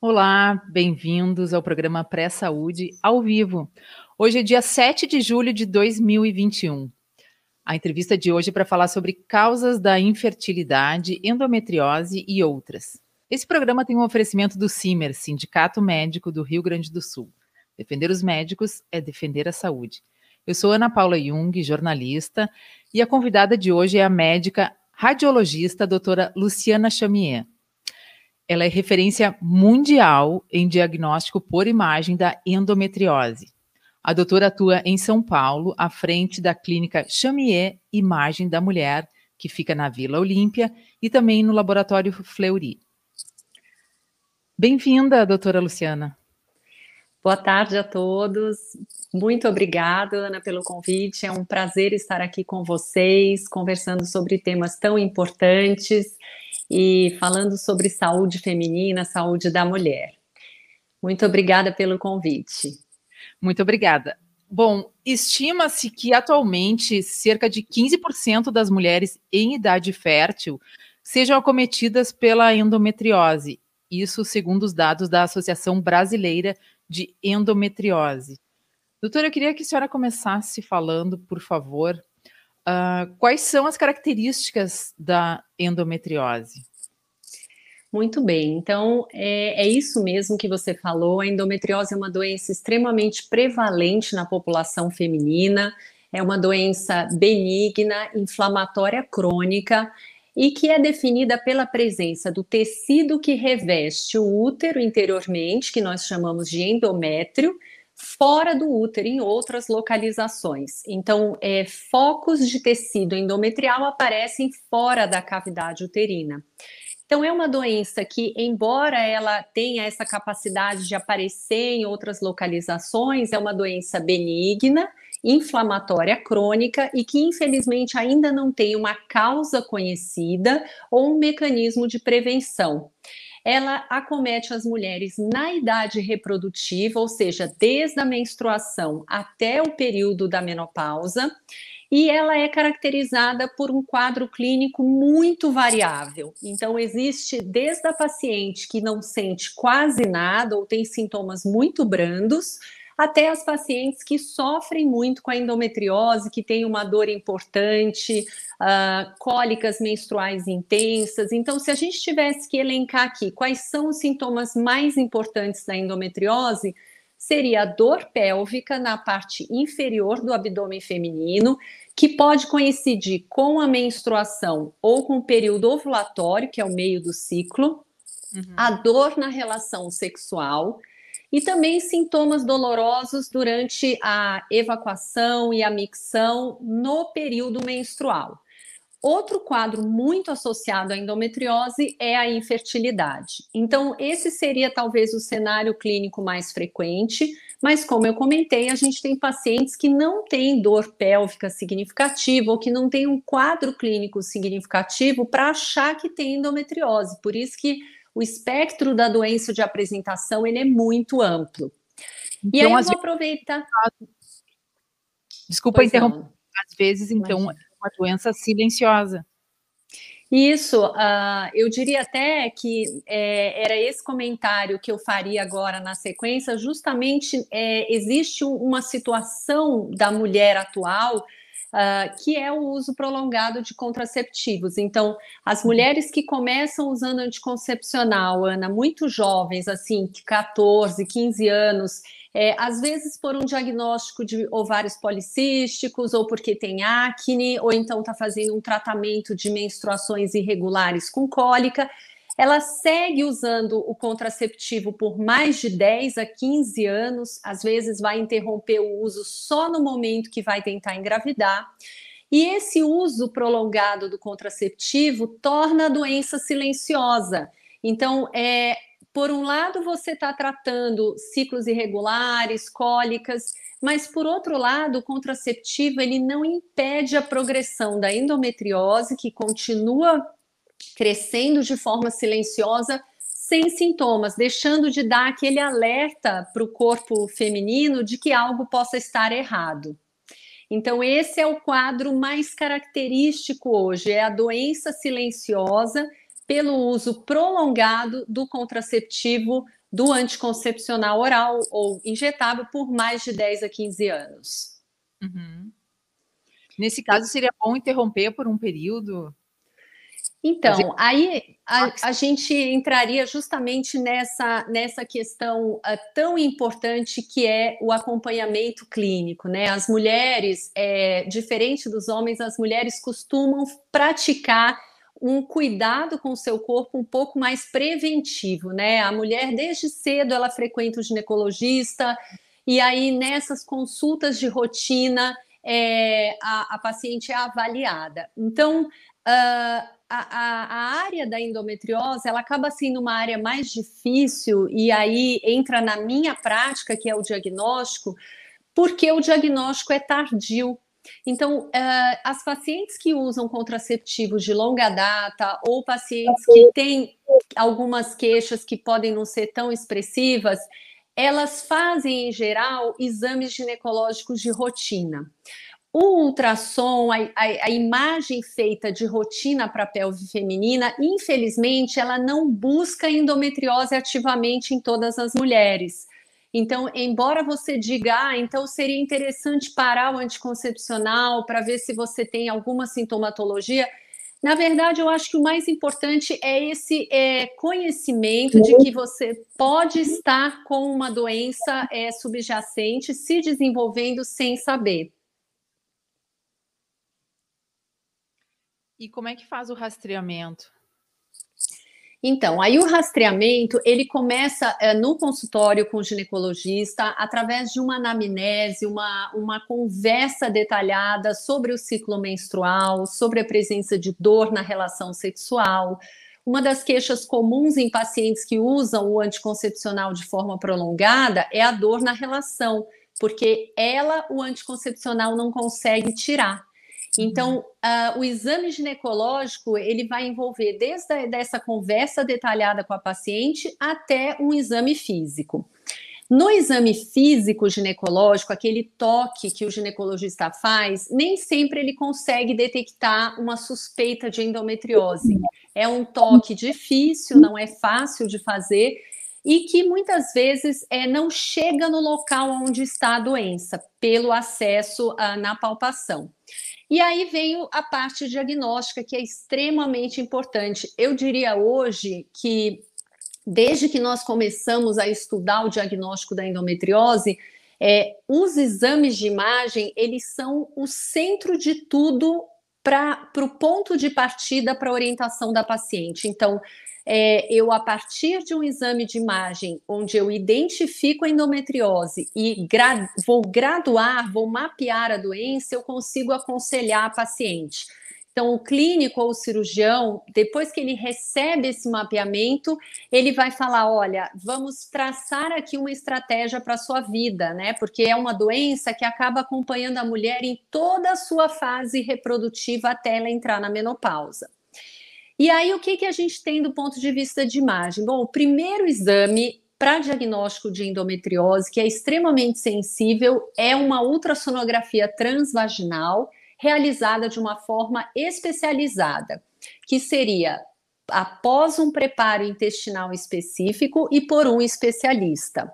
Olá, bem-vindos ao programa Pré-Saúde ao vivo. Hoje é dia 7 de julho de 2021. A entrevista de hoje é para falar sobre causas da infertilidade, endometriose e outras. Esse programa tem um oferecimento do CIMER, Sindicato Médico do Rio Grande do Sul. Defender os médicos é defender a saúde. Eu sou Ana Paula Jung, jornalista, e a convidada de hoje é a médica radiologista doutora Luciana Chamier. Ela é referência mundial em diagnóstico por imagem da endometriose. A doutora atua em São Paulo, à frente da clínica Chamier Imagem da Mulher, que fica na Vila Olímpia, e também no Laboratório Fleury. Bem-vinda, doutora Luciana. Boa tarde a todos. Muito obrigada, Ana, pelo convite. É um prazer estar aqui com vocês, conversando sobre temas tão importantes e falando sobre saúde feminina, saúde da mulher. Muito obrigada pelo convite. Muito obrigada. Bom, estima-se que atualmente cerca de 15% das mulheres em idade fértil sejam acometidas pela endometriose. Isso segundo os dados da Associação Brasileira de Endometriose. Doutora, eu queria que a senhora começasse falando, por favor, uh, quais são as características da endometriose? Muito bem, então é, é, isso mesmo que você falou. A endometriose é uma doença extremamente prevalente na população feminina, é uma doença benigna, inflamatória crônica e que é definida pela presença do tecido que reveste o útero interiormente, que nós chamamos de endométrio, fora do útero, em outras localizações. Então, é, focos de tecido endometrial aparecem fora da cavidade uterina. Então, é uma doença que, embora ela tenha essa capacidade de aparecer em outras localizações, é uma doença benigna, inflamatória crônica e que, infelizmente, ainda não tem uma causa conhecida ou um mecanismo de prevenção ela acomete as mulheres na idade reprodutiva, ou seja, desde a menstruação até o período da menopausa e ela é caracterizada por um quadro clínico muito variável. Então, existe desde a paciente que não sente quase nada ou tem sintomas muito brandos, até as pacientes que sofrem muito com a endometriose, que tem uma dor importante, uh, cólicas menstruais intensas. Então, se a gente tivesse que elencar aqui quais são os sintomas mais importantes da endometriose, seria a dor pélvica na parte inferior do abdômen feminino, que pode coincidir com a menstruação ou com o período ovulatório, que é o meio do ciclo, uhum. a dor na relação sexual e também sintomas dolorosos durante a evacuação e a micção no período menstrual. Outro quadro muito associado à endometriose é a infertilidade. Então, esse seria talvez o cenário clínico mais frequente, mas como eu comentei, a gente tem pacientes que não têm dor pélvica significativa ou que não têm um quadro clínico significativo para achar que tem endometriose. Por isso que o espectro da doença de apresentação ele é muito amplo. Então, e aí eu vou aproveitar. Desculpa interromper. Às vezes, então, Imagina uma doença silenciosa. Isso, uh, eu diria até que é, era esse comentário que eu faria agora na sequência. Justamente é, existe uma situação da mulher atual Uh, que é o uso prolongado de contraceptivos. Então, as mulheres que começam usando anticoncepcional, Ana, muito jovens, assim, 14, 15 anos, é, às vezes por um diagnóstico de ovários policísticos, ou porque tem acne, ou então está fazendo um tratamento de menstruações irregulares com cólica. Ela segue usando o contraceptivo por mais de 10 a 15 anos, às vezes vai interromper o uso só no momento que vai tentar engravidar. E esse uso prolongado do contraceptivo torna a doença silenciosa. Então, é, por um lado, você está tratando ciclos irregulares, cólicas, mas por outro lado, o contraceptivo ele não impede a progressão da endometriose, que continua crescendo de forma silenciosa, sem sintomas, deixando de dar aquele alerta para o corpo feminino de que algo possa estar errado. Então, esse é o quadro mais característico hoje: é a doença silenciosa pelo uso prolongado do contraceptivo do anticoncepcional oral ou injetável por mais de 10 a 15 anos. Uhum. Nesse caso, seria bom interromper por um período? Então, aí a, a, gente entraria justamente nessa, nessa questão uh, tão importante que é o acompanhamento clínico, né? As mulheres, é, diferente dos homens, as mulheres costumam praticar um cuidado com o seu corpo um pouco mais preventivo, né? A mulher, desde cedo, ela frequenta o ginecologista, e aí nessas consultas de rotina, é, a, a, paciente é avaliada. Então, uh, a, a, área da endometriose ela acaba sendo uma área mais difícil e aí entra na minha prática, que é o diagnóstico, porque o diagnóstico é tardio. Então, uh, as pacientes que usam contraceptivos de longa data ou pacientes que têm algumas queixas que podem não ser tão expressivas, elas fazem, em geral, exames ginecológicos de rotina. O ultrassom, a, a, a imagem feita de rotina para a pelve feminina, infelizmente, ela não busca endometriose ativamente em todas as mulheres. Então, embora você diga, ah, então seria interessante parar o anticoncepcional para ver se você tem alguma sintomatologia, na verdade, eu acho que o mais importante é esse é, conhecimento de que você pode estar com uma doença é, subjacente se desenvolvendo sem saber. E como é que faz o rastreamento? Então, aí o rastreamento ele começa é, no consultório com o ginecologista através de uma anamnese, uma, uma conversa detalhada sobre o ciclo menstrual, sobre a presença de dor na relação sexual. Uma das queixas comuns em pacientes que usam o anticoncepcional de forma prolongada é a dor na relação, porque ela, o anticoncepcional, não consegue tirar. Então, uh, o exame ginecológico ele vai envolver desde a, dessa conversa detalhada com a paciente até um exame físico. No exame físico ginecológico, aquele toque que o ginecologista faz, nem sempre ele consegue detectar uma suspeita de endometriose. É um toque difícil, não é fácil de fazer e que muitas vezes é, não chega no local onde está a doença, pelo acesso uh, na palpação. E aí veio a parte diagnóstica, que é extremamente importante. Eu diria hoje que, desde que nós começamos a estudar o diagnóstico da endometriose, é, os exames de imagem eles são o centro de tudo para o ponto de partida para a orientação da paciente. Então, é, eu, a partir de um exame de imagem, onde eu identifico a endometriose e gra vou graduar, vou mapear a doença, eu consigo aconselhar a paciente. Então, o clínico ou o cirurgião, depois que ele recebe esse mapeamento, ele vai falar: olha, vamos traçar aqui uma estratégia para a sua vida, né? Porque é uma doença que acaba acompanhando a mulher em toda a sua fase reprodutiva até ela entrar na menopausa. E aí, o que, que a gente tem do ponto de vista de imagem? Bom, o primeiro exame para diagnóstico de endometriose, que é extremamente sensível, é uma ultrassonografia transvaginal realizada de uma forma especializada, que seria após um preparo intestinal específico e por um especialista.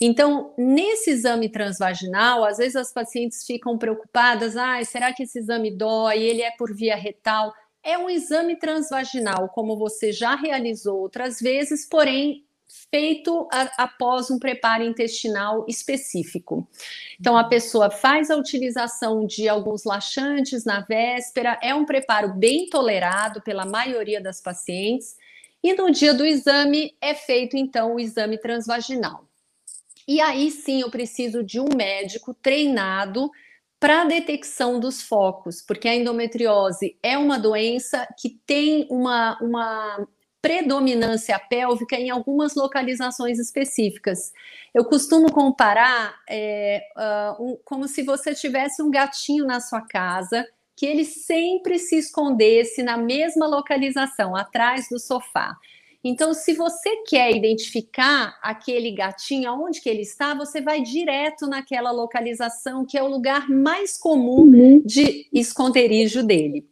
Então, nesse exame transvaginal, às vezes as pacientes ficam preocupadas: ah, será que esse exame dói? Ele é por via retal? É um exame transvaginal, como você já realizou outras vezes, porém feito a, após um preparo intestinal específico. Então, a pessoa faz a utilização de alguns laxantes na véspera, é um preparo bem tolerado pela maioria das pacientes, e no dia do exame é feito então o exame transvaginal. E aí sim eu preciso de um médico treinado para a detecção dos focos, porque a endometriose é uma doença que tem uma, uma predominância pélvica em algumas localizações específicas. Eu costumo comparar é, uh, um, como se você tivesse um gatinho na sua casa que ele sempre se escondesse na mesma localização, atrás do sofá. Então, se você quer identificar aquele gatinho, aonde que ele está, você vai direto naquela localização que é o lugar mais comum uhum. de esconderijo dele.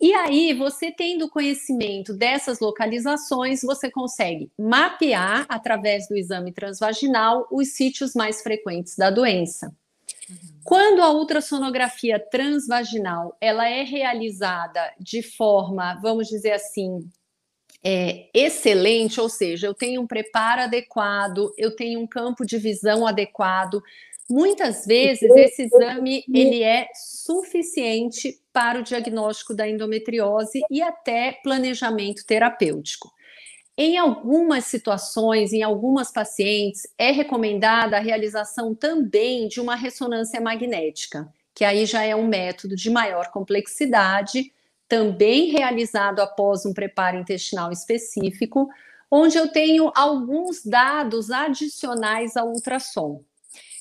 E aí, você tendo conhecimento dessas localizações, você consegue mapear através do exame transvaginal os sítios mais frequentes da doença. Uhum. Quando a ultrassonografia transvaginal ela é realizada de forma, vamos dizer assim, é, excelente, ou seja, eu tenho um preparo adequado, eu tenho um campo de visão adequado. Muitas vezes esse exame ele é suficiente para o diagnóstico da endometriose e até planejamento terapêutico. Em algumas situações, em algumas pacientes, é recomendada a realização também de uma ressonância magnética, que aí já é um método de maior complexidade, também realizado após um preparo intestinal específico, onde eu tenho alguns dados adicionais ao ultrassom.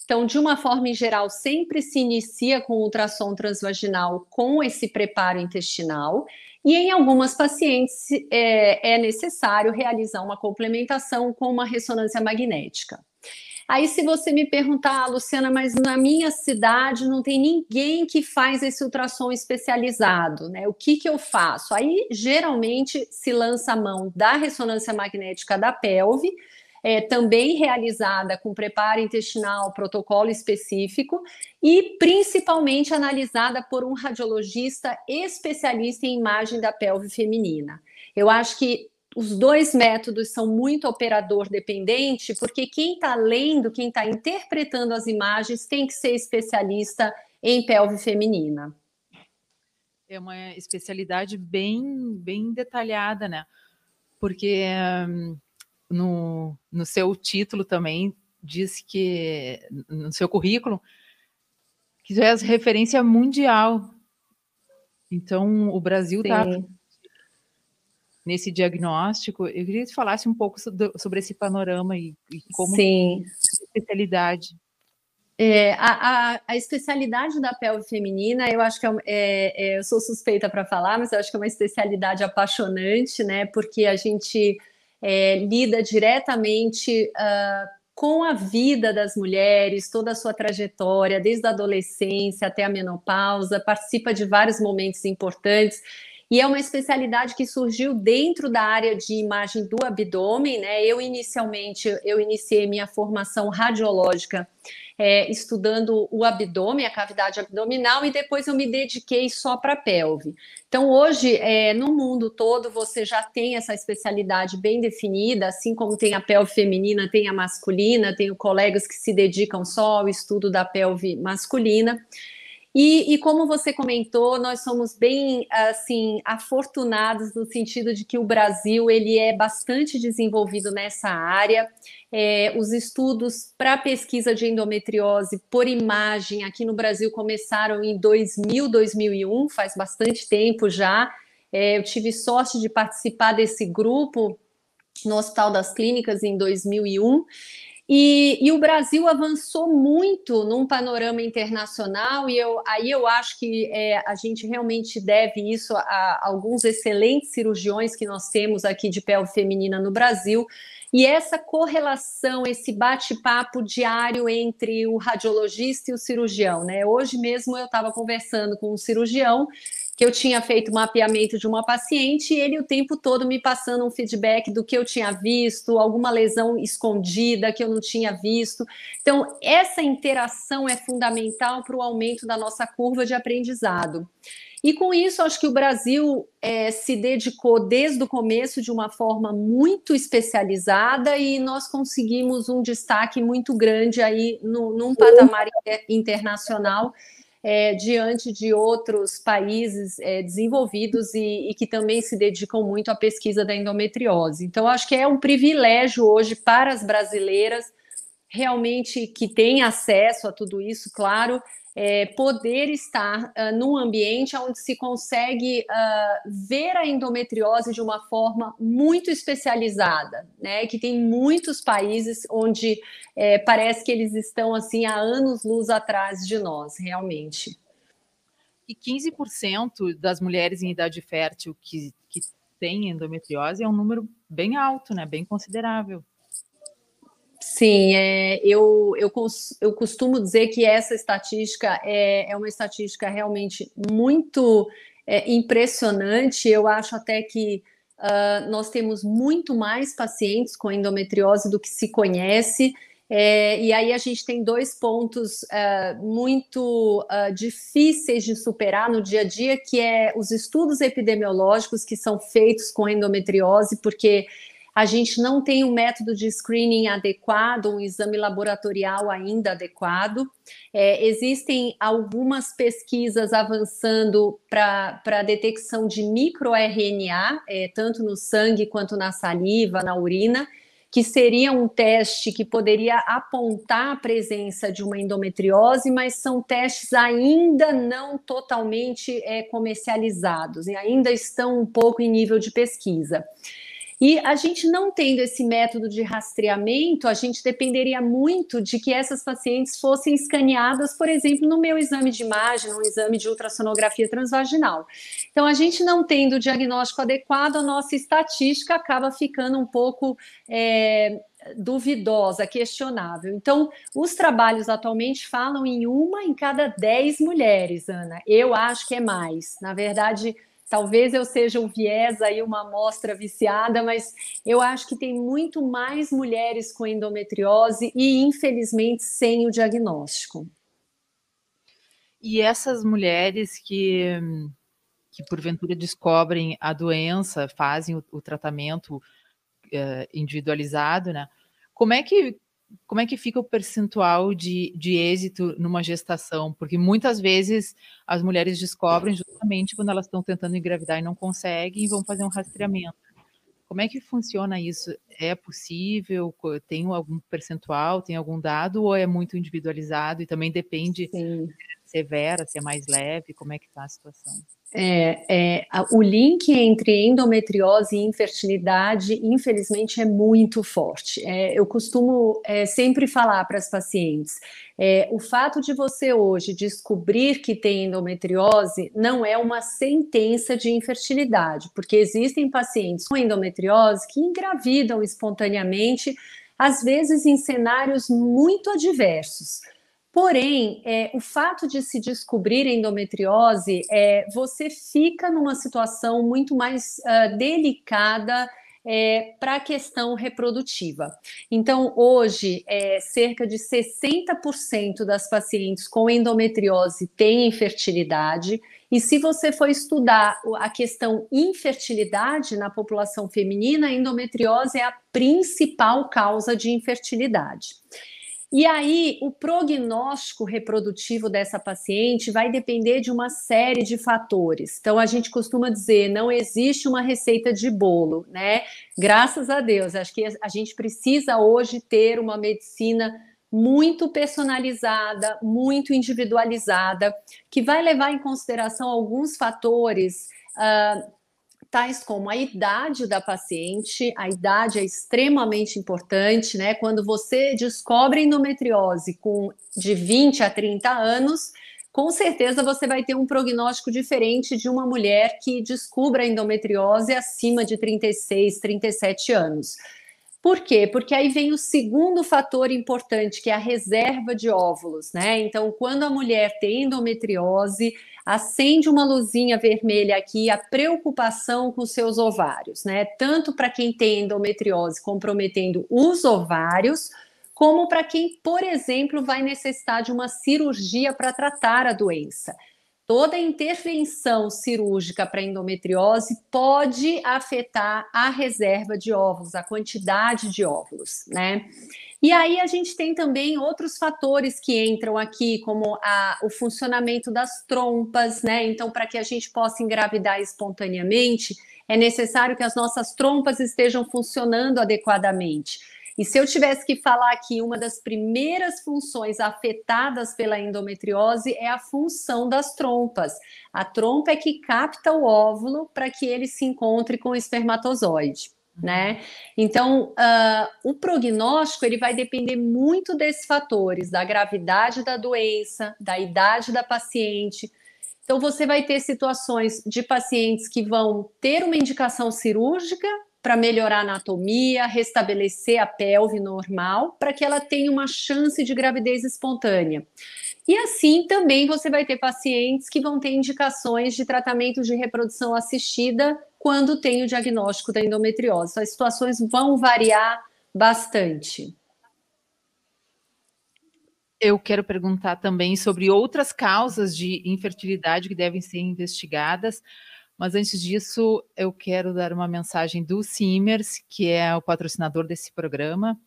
Então, de uma forma em geral, sempre se inicia com ultrassom transvaginal com esse preparo intestinal, e em algumas pacientes é, é necessário realizar uma complementação com uma ressonância magnética. Aí, se você me perguntar, ah, Luciana, mas na minha cidade não tem ninguém que faz esse ultrassom especializado, né? O que, que eu faço? Aí, geralmente, se lança a mão da ressonância magnética da pelve, é, também realizada com preparo intestinal, protocolo específico, e principalmente analisada por um radiologista especialista em imagem da pelve feminina. Eu acho que os dois métodos são muito operador dependente, porque quem está lendo, quem está interpretando as imagens, tem que ser especialista em pelve feminina. É uma especialidade bem, bem detalhada, né? Porque um, no, no seu título também diz que, no seu currículo, que é referência mundial. Então, o Brasil está nesse diagnóstico. Eu queria que você falasse um pouco sobre esse panorama e, e como Sim. especialidade. É, a, a, a, especialidade da pelve feminina, eu acho que é, é, é eu sou suspeita para falar, mas eu acho que é uma especialidade apaixonante, né? Porque a gente é, lida diretamente uh, com a vida das mulheres, toda a sua trajetória, desde a adolescência até a menopausa, participa de vários momentos importantes e é uma especialidade que surgiu dentro da área de imagem do abdômen, né? Eu inicialmente eu iniciei minha formação radiológica é, estudando o abdômen, a cavidade abdominal, e depois eu me dediquei só para a pelve. Então, hoje, é, no mundo todo, você já tem essa especialidade bem definida, assim como tem a pelve feminina, tem a masculina, tenho colegas que se dedicam só ao estudo da pelve masculina. E, e, como você comentou, nós somos bem assim afortunados no sentido de que o Brasil ele é bastante desenvolvido nessa área. É, os estudos para pesquisa de endometriose por imagem aqui no Brasil começaram em 2000, 2001, faz bastante tempo já. É, eu tive sorte de participar desse grupo no Hospital das Clínicas em 2001 e, e, o Brasil avançou muito num panorama internacional, e eu, aí eu acho que é, a gente realmente deve isso a, a, alguns excelentes cirurgiões que nós temos aqui de pelve feminina no Brasil. E essa correlação, esse bate-papo diário entre o radiologista e o cirurgião, né? Hoje mesmo eu estava conversando com um cirurgião que eu tinha feito mapeamento de uma paciente e ele o tempo todo me passando um feedback do que eu tinha visto, alguma lesão escondida que eu não tinha visto. Então, essa interação é fundamental para o aumento da nossa curva de aprendizado. E com isso, acho que o Brasil é, se dedicou desde o começo de uma forma muito especializada e nós conseguimos um destaque muito grande aí no, num patamar internacional é, diante de outros países é, desenvolvidos e, e, que também se dedicam muito à pesquisa da endometriose. Então, acho que é um privilégio hoje para as brasileiras realmente que têm acesso a tudo isso, claro, é, poder estar uh, num ambiente onde se consegue uh, ver a endometriose de uma forma muito especializada, né? Que tem muitos países onde é, parece que eles estão assim há anos luz atrás de nós, realmente. E 15% das mulheres em idade fértil que, que têm endometriose é um número bem alto, né? Bem considerável. Sim, é, eu, eu, eu costumo dizer que essa estatística é, é uma estatística realmente muito é, impressionante. Eu acho até que uh, nós temos muito mais pacientes com endometriose do que se conhece. É, e aí a gente tem dois pontos uh, muito uh, difíceis de superar no dia a dia, que é os estudos epidemiológicos que são feitos com endometriose, porque a gente não tem um método de screening adequado, um exame laboratorial ainda adequado. É, existem algumas pesquisas avançando para a detecção de microRNA, é, tanto no sangue quanto na saliva, na urina, que seria um teste que poderia apontar a presença de uma endometriose, mas são testes ainda não totalmente é, comercializados e ainda estão um pouco em nível de pesquisa. E a gente não tendo esse método de rastreamento, a gente dependeria muito de que essas pacientes fossem escaneadas, por exemplo, no meu exame de imagem, no exame de ultrassonografia transvaginal. Então, a gente não tendo o diagnóstico adequado, a nossa estatística acaba ficando um pouco. É, duvidosa, questionável. Então, os trabalhos atualmente falam em uma em cada dez mulheres, Ana. Eu acho que é mais. Na verdade, Talvez eu seja um viés aí, uma amostra viciada, mas eu acho que tem muito mais mulheres com endometriose e, infelizmente, sem o diagnóstico. E essas mulheres que, que porventura descobrem a doença, fazem o, o tratamento uh, individualizado, né? Como é que como é que fica o percentual de, de êxito numa gestação? Porque muitas vezes as mulheres descobrem justamente quando elas estão tentando engravidar e não conseguem e vão fazer um rastreamento. Como é que funciona isso? É possível? Tem algum percentual? Tem algum dado? Ou é muito individualizado e também depende Sim. se é severa, se é mais leve? Como é que está a situação? É, é, o link entre endometriose e infertilidade, infelizmente, é muito forte. É, eu costumo é, sempre falar para as pacientes: é, o fato de você hoje descobrir que tem endometriose não é uma sentença de infertilidade, porque existem pacientes com endometriose que engravidam espontaneamente, às vezes em cenários muito adversos. Porém, é, o fato de se descobrir endometriose, é, você fica numa situação muito mais uh, delicada é, para a questão reprodutiva. Então, hoje, é, cerca de 60% das pacientes com endometriose têm infertilidade. E se você for estudar a questão infertilidade na população feminina, a endometriose é a principal causa de infertilidade. E aí, o prognóstico reprodutivo dessa paciente vai depender de uma série de fatores. Então, a gente costuma dizer, não existe uma receita de bolo, né? Graças a Deus, acho que a gente precisa hoje ter uma medicina muito personalizada, muito individualizada, que vai levar em consideração alguns fatores. Uh, tais como a idade da paciente, a idade é extremamente importante, né? Quando você descobre endometriose com de 20 a 30 anos, com certeza você vai ter um prognóstico diferente de uma mulher que descubra endometriose acima de 36, 37 anos. Por quê? Porque aí vem o segundo fator importante, que é a reserva de óvulos, né? Então, quando a mulher tem endometriose, acende uma luzinha vermelha aqui a preocupação com seus ovários, né? Tanto para quem tem endometriose comprometendo os ovários, como para quem, por exemplo, vai necessitar de uma cirurgia para tratar a doença. Toda intervenção cirúrgica para endometriose pode afetar a reserva de óvulos, a quantidade de óvulos, né? E aí a gente tem também outros fatores que entram aqui, como a, o funcionamento das trompas, né? Então, para que a gente possa engravidar espontaneamente, é necessário que as nossas trompas estejam funcionando adequadamente. E se eu tivesse que falar aqui, uma das primeiras funções afetadas pela endometriose é a função das trompas. A trompa é que capta o óvulo para que ele se encontre com o espermatozoide né? Então, uh, o prognóstico ele vai depender muito desses fatores, da gravidade da doença, da idade da paciente. Então, você vai ter situações de pacientes que vão ter uma indicação cirúrgica para melhorar a anatomia, restabelecer a pelve normal, para que ela tenha uma chance de gravidez espontânea. E assim também você vai ter pacientes que vão ter indicações de tratamento de reprodução assistida quando tem o diagnóstico da endometriose. As situações vão variar bastante. Eu quero perguntar também sobre outras causas de infertilidade que devem ser investigadas, mas antes disso, eu quero dar uma mensagem do Simers, que é o patrocinador desse programa.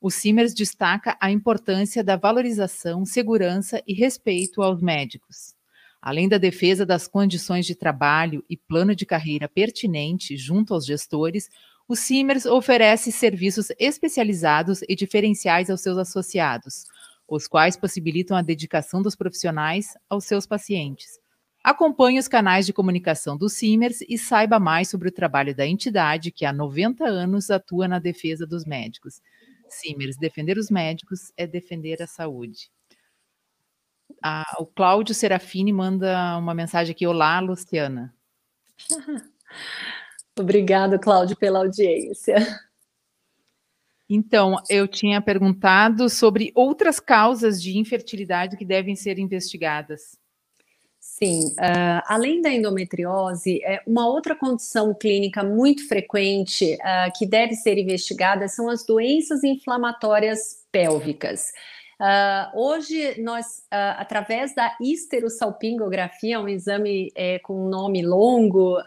O Simers destaca a importância da valorização, segurança e respeito aos médicos. Além da defesa das condições de trabalho e plano de carreira pertinente junto aos gestores, o Simers oferece serviços especializados e diferenciais aos seus associados, os quais possibilitam a dedicação dos profissionais aos seus pacientes. Acompanhe os canais de comunicação do Simers e saiba mais sobre o trabalho da entidade que há 90 anos atua na defesa dos médicos. Simers, defender os médicos é defender a saúde. Ah, o Cláudio Serafini manda uma mensagem aqui. Olá, Luciana. Obrigado, Cláudio, pela audiência. Então, eu tinha perguntado sobre outras causas de infertilidade que devem ser investigadas. Sim, uh, além da endometriose, é, uma outra condição clínica muito frequente uh, que deve ser investigada são as doenças inflamatórias pélvicas. Uh, hoje, nós, uh, através da histerosalpingografia, um exame é, com um nome longo uh,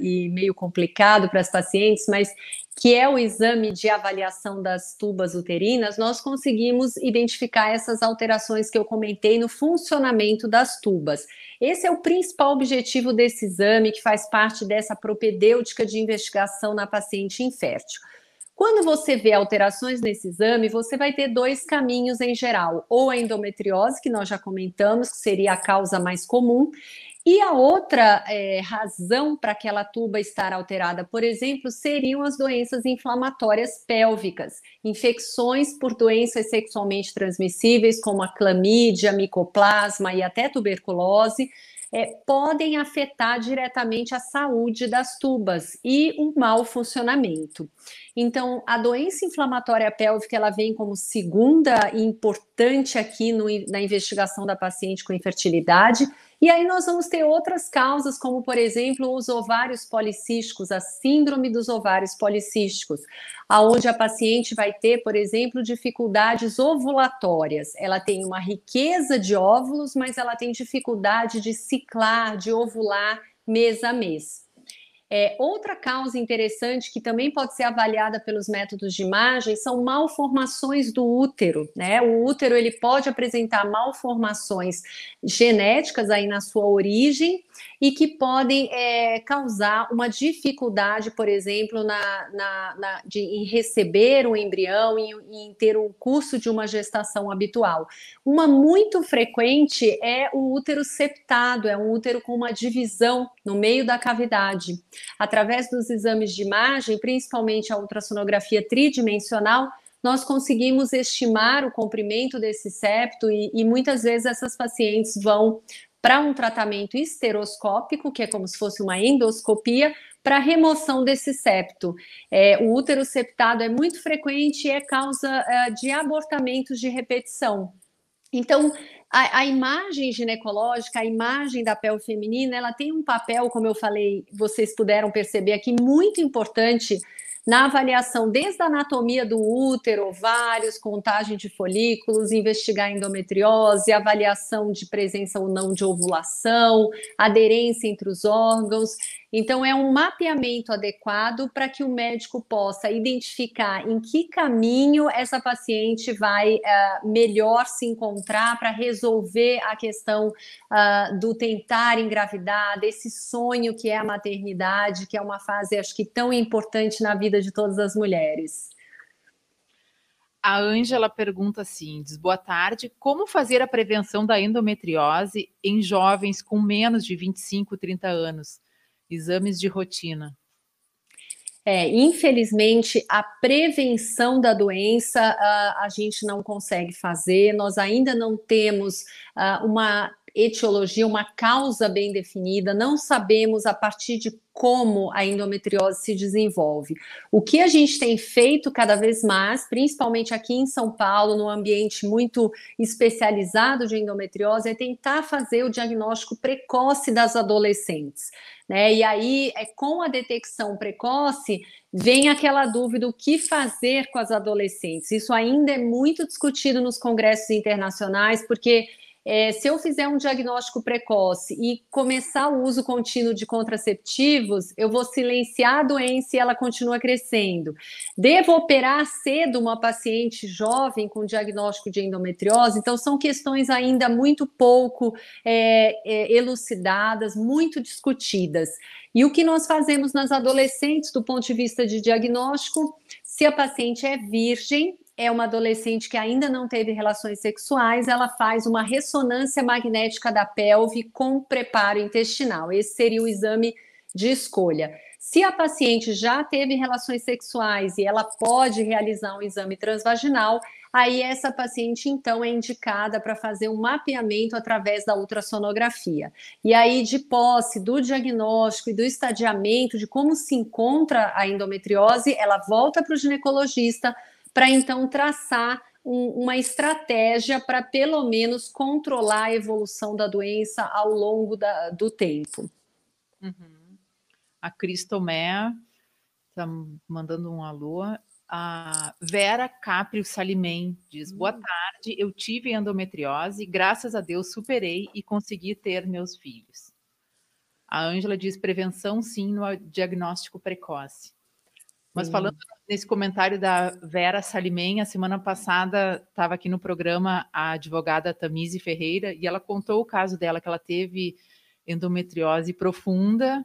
e meio complicado para as pacientes, mas que é o exame de avaliação das tubas uterinas, nós conseguimos identificar essas alterações que eu comentei no funcionamento das tubas. Esse é o principal objetivo desse exame, que faz parte dessa propedêutica de investigação na paciente infértil. Quando você vê alterações nesse exame, você vai ter dois caminhos em geral: ou a endometriose, que nós já comentamos, que seria a causa mais comum, e a outra é, razão para aquela tuba estar alterada, por exemplo, seriam as doenças inflamatórias pélvicas, infecções por doenças sexualmente transmissíveis, como a clamídia, micoplasma e até tuberculose é, podem afetar diretamente a saúde das tubas e o mau funcionamento. Então, a doença inflamatória pélvica ela vem como segunda e importante aqui no, na investigação da paciente com infertilidade e aí nós vamos ter outras causas, como por exemplo os ovários policísticos, a síndrome dos ovários policísticos, aonde a paciente vai ter, por exemplo, dificuldades ovulatórias. Ela tem uma riqueza de óvulos, mas ela tem dificuldade de ciclar, de ovular mês a mês. É, outra causa interessante que também pode ser avaliada pelos métodos de imagem são malformações do útero, né? O útero ele pode apresentar malformações genéticas aí na sua origem e que podem é, causar uma dificuldade, por exemplo, na, na, na de, em receber um embrião e em, em ter o curso de uma gestação habitual. Uma muito frequente é o útero septado, é um útero com uma divisão no meio da cavidade. Através dos exames de imagem, principalmente a ultrassonografia tridimensional, nós conseguimos estimar o comprimento desse septo e, e muitas vezes essas pacientes vão para um tratamento esteroscópico, que é como se fosse uma endoscopia, para remoção desse septo. É, o útero septado é muito frequente e é causa é, de abortamentos de repetição. Então, a, a, imagem ginecológica, a imagem da pele feminina, ela tem um papel, como eu falei, vocês puderam perceber aqui, muito importante na avaliação desde a anatomia do útero, ovários, contagem de folículos, investigar endometriose, avaliação de presença ou não de ovulação, aderência entre os órgãos. Então, é um mapeamento adequado para que o médico possa identificar em que caminho essa paciente vai uh, melhor se encontrar para resolver a questão uh, do tentar engravidar, desse sonho que é a maternidade, que é uma fase, acho que, tão importante na vida de todas as mulheres. A Ângela pergunta assim: diz boa tarde, como fazer a prevenção da endometriose em jovens com menos de 25, 30 anos? Exames de rotina? É, infelizmente, a prevenção da doença uh, a gente não consegue fazer, nós ainda não temos uh, uma etiologia, uma causa bem definida, não sabemos a partir de como a endometriose se desenvolve. O que a gente tem feito cada vez mais, principalmente aqui em São Paulo, num ambiente muito especializado de endometriose, é tentar fazer o diagnóstico precoce das adolescentes. Né? E aí, é com a detecção precoce, vem aquela dúvida: o que fazer com as adolescentes? Isso ainda é muito discutido nos congressos internacionais, porque é, se eu fizer um diagnóstico precoce e começar o uso contínuo de contraceptivos, eu vou silenciar a doença e ela continua crescendo. Devo operar cedo uma paciente jovem com diagnóstico de endometriose? Então, são questões ainda muito pouco é, é, elucidadas, muito discutidas. E o que nós fazemos nas adolescentes, do ponto de vista de diagnóstico, se a paciente é virgem, é uma adolescente que ainda não teve relações sexuais, ela faz uma ressonância magnética da pelve com preparo intestinal. Esse seria o exame de escolha. Se a paciente já teve relações sexuais e ela pode realizar um exame transvaginal, aí essa paciente então é indicada para fazer um mapeamento através da ultrassonografia. E aí, de posse do diagnóstico e do estadiamento de como se encontra a endometriose, ela volta para o ginecologista para então traçar um, uma estratégia para pelo menos controlar a evolução da doença ao longo da, do tempo. Uhum. A Cristomé está mandando um alô. A Vera Caprio Salimem diz: Boa hum. tarde, eu tive endometriose, graças a Deus superei e consegui ter meus filhos. A Ângela diz: prevenção sim no diagnóstico precoce. Mas falando nesse comentário da Vera Salimem, a semana passada estava aqui no programa a advogada Tamise Ferreira e ela contou o caso dela, que ela teve endometriose profunda,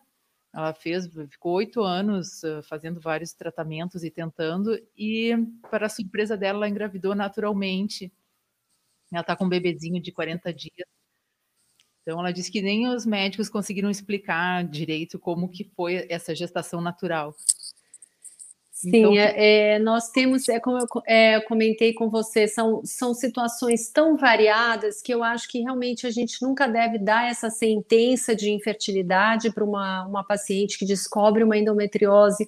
ela fez, ficou oito anos fazendo vários tratamentos e tentando, e para surpresa dela, ela engravidou naturalmente. Ela está com um bebezinho de 40 dias. Então ela disse que nem os médicos conseguiram explicar direito como que foi essa gestação natural. Sim, então, é, nós temos, é como eu é, comentei com você, são, são situações tão variadas que eu acho que realmente a gente nunca deve dar essa sentença de infertilidade para uma, uma paciente que descobre uma endometriose,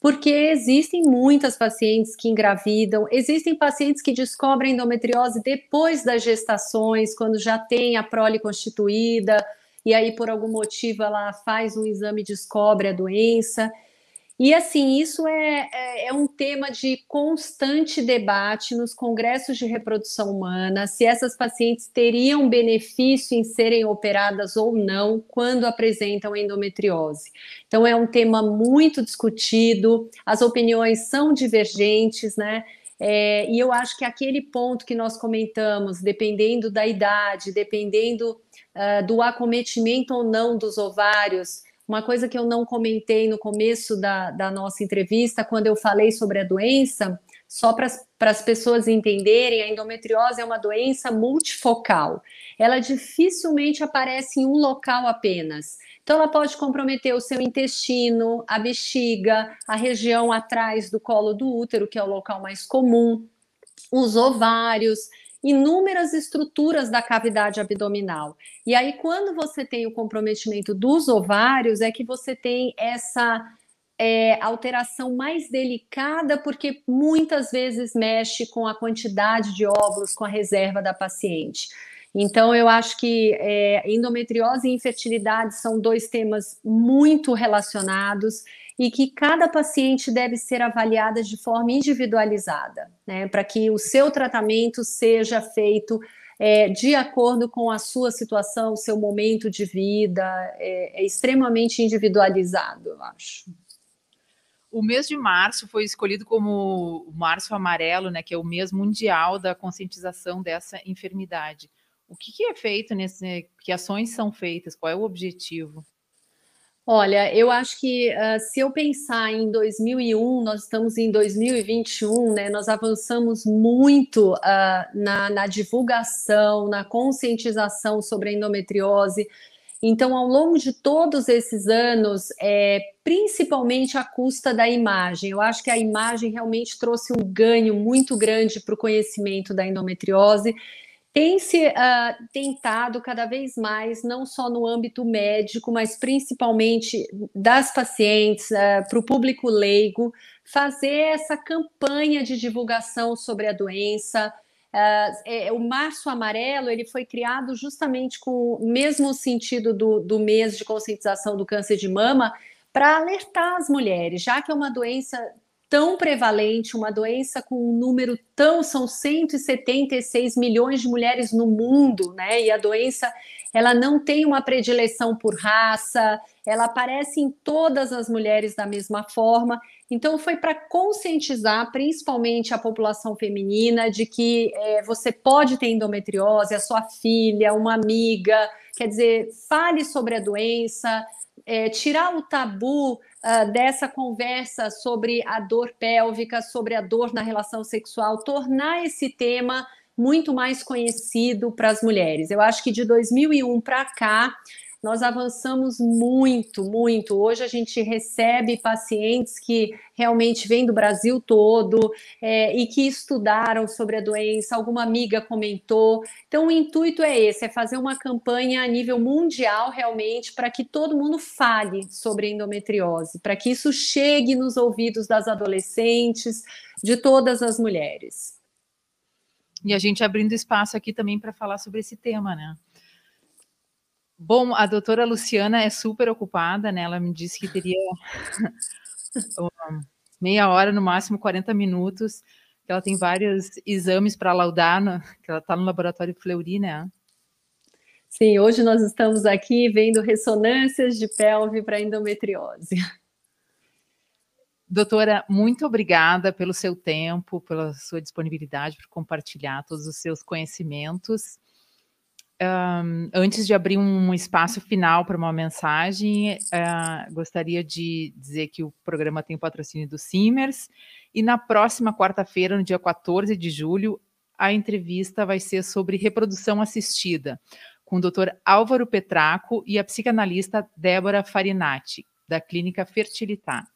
porque existem muitas pacientes que engravidam, existem pacientes que descobrem endometriose depois das gestações, quando já tem a prole constituída, e aí por algum motivo ela faz um exame e descobre a doença. E assim, isso é, é, é, um tema de constante debate nos congressos de reprodução humana, se essas pacientes teriam benefício em serem operadas ou não quando apresentam endometriose. Então, é um tema muito discutido, as opiniões são divergentes, né? É, e eu acho que aquele ponto que nós comentamos, dependendo da idade, dependendo uh, do acometimento ou não dos ovários, uma coisa que eu não comentei no começo da, da nossa entrevista, quando eu falei sobre a doença, só para as pessoas entenderem, a endometriose é uma doença multifocal. Ela dificilmente aparece em um local apenas. Então, ela pode comprometer o seu intestino, a bexiga, a região atrás do colo do útero, que é o local mais comum, os ovários inúmeras estruturas da cavidade abdominal. E aí, quando você tem o comprometimento dos ovários, é que você tem essa é, alteração mais delicada, porque muitas vezes mexe com a quantidade de óvulos, com a reserva da paciente. Então, eu acho que é, endometriose e infertilidade são dois temas muito relacionados e que cada paciente deve ser avaliada de forma individualizada, né, para que o seu tratamento seja feito é, de acordo com a sua situação, o seu momento de vida, é, é extremamente individualizado, eu acho. O mês de março foi escolhido como o Março Amarelo, né, que é o mês mundial da conscientização dessa enfermidade. O que, que é feito nesse, que ações são feitas? Qual é o objetivo? Olha, eu acho que uh, se eu pensar em 2001, nós estamos em 2021, né? Nós avançamos muito uh, na, na divulgação, na conscientização sobre a endometriose. Então, ao longo de todos esses anos, é, principalmente à custa da imagem, eu acho que a imagem realmente trouxe um ganho muito grande para o conhecimento da endometriose tem se uh, tentado cada vez mais, não só no âmbito médico, mas principalmente das pacientes, uh, para o público leigo, fazer essa campanha de divulgação sobre a doença. Uh, é, o Março Amarelo ele foi criado justamente com o mesmo sentido do, do mês de conscientização do câncer de mama, para alertar as mulheres, já que é uma doença tão prevalente, uma doença com um número tão são 176 milhões de mulheres no mundo, né? E a doença ela não tem uma predileção por raça, ela aparece em todas as mulheres da mesma forma. Então foi para conscientizar, principalmente a população feminina, de que é, você pode ter endometriose, a sua filha, uma amiga, quer dizer, fale sobre a doença, é, tirar o tabu uh, dessa conversa sobre a dor pélvica, sobre a dor na relação sexual, tornar esse tema muito mais conhecido para as mulheres. Eu acho que de 2001 para cá, nós avançamos muito, muito. Hoje a gente recebe pacientes que realmente vêm do Brasil todo é, e que estudaram sobre a doença, alguma amiga comentou. Então, o intuito é esse: é fazer uma campanha a nível mundial, realmente, para que todo mundo fale sobre endometriose, para que isso chegue nos ouvidos das adolescentes, de todas as mulheres. E a gente abrindo espaço aqui também para falar sobre esse tema, né? Bom, a doutora Luciana é super ocupada, né? Ela me disse que teria meia hora, no máximo 40 minutos, que ela tem vários exames para laudar, no, que ela está no laboratório Fleury, né? Sim, hoje nós estamos aqui vendo ressonâncias de pelve para endometriose. Doutora, muito obrigada pelo seu tempo, pela sua disponibilidade, por compartilhar todos os seus conhecimentos. Um, antes de abrir um espaço final para uma mensagem, uh, gostaria de dizer que o programa tem o patrocínio do Simers e na próxima quarta-feira, no dia 14 de julho, a entrevista vai ser sobre reprodução assistida com o Dr. Álvaro Petraco e a psicanalista Débora Farinati, da Clínica Fertilitar.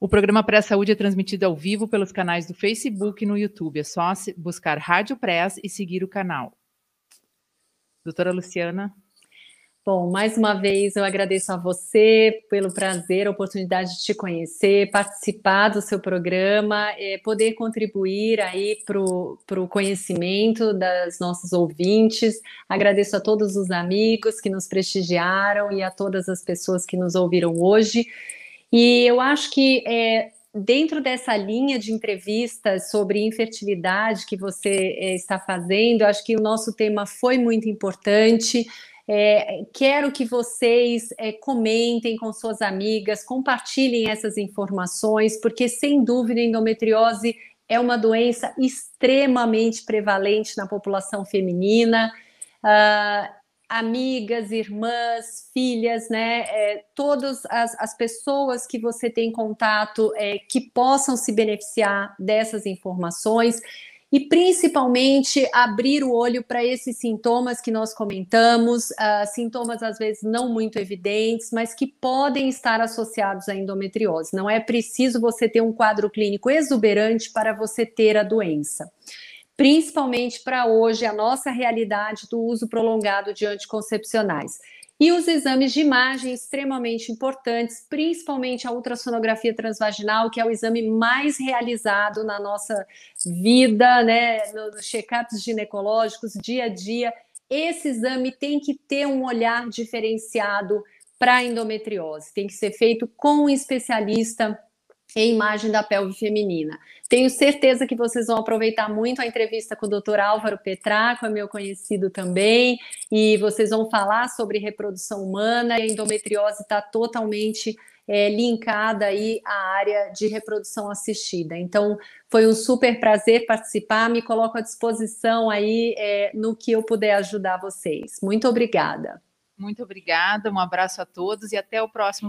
O programa Pré-Saúde é transmitido ao vivo pelos canais do Facebook e no YouTube. É só buscar Rádio Press e seguir o canal. Doutora Luciana. Bom, mais uma vez eu agradeço a você pelo prazer, a oportunidade de te conhecer, participar do seu programa, é, poder contribuir aí para o conhecimento das nossos ouvintes. Agradeço a todos os amigos que nos prestigiaram e a todas as pessoas que nos ouviram hoje. E eu acho que é, dentro dessa linha de entrevistas sobre infertilidade que você é, está fazendo, acho que o nosso tema foi muito importante. É, quero que vocês é, comentem com suas amigas, compartilhem essas informações, porque sem dúvida endometriose é uma doença extremamente prevalente na população feminina. Uh, amigas, irmãs, filhas, né? É, todas as, as, pessoas que você tem contato é, que possam se beneficiar dessas informações e principalmente abrir o olho para esses sintomas que nós comentamos, uh, sintomas às vezes não muito evidentes, mas que podem estar associados à endometriose. Não é preciso você ter um quadro clínico exuberante para você ter a doença principalmente para hoje, a nossa realidade do uso prolongado de anticoncepcionais. E os exames de imagem extremamente importantes, principalmente a ultrassonografia transvaginal, que é o exame mais realizado na nossa vida, né, nos check-ups ginecológicos, dia a dia. Esse exame tem que ter um olhar diferenciado para a endometriose, tem que ser feito com um especialista em imagem da pelve feminina. Tenho certeza que vocês vão aproveitar muito a entrevista com o Dr. Álvaro Petraco, é meu conhecido também, e vocês vão falar sobre reprodução humana e a endometriose está totalmente é, linkada aí à área de reprodução assistida. Então, foi um super prazer participar, me coloco à disposição aí é, no que eu puder ajudar vocês. Muito obrigada. Muito obrigada, um abraço a todos e até o próximo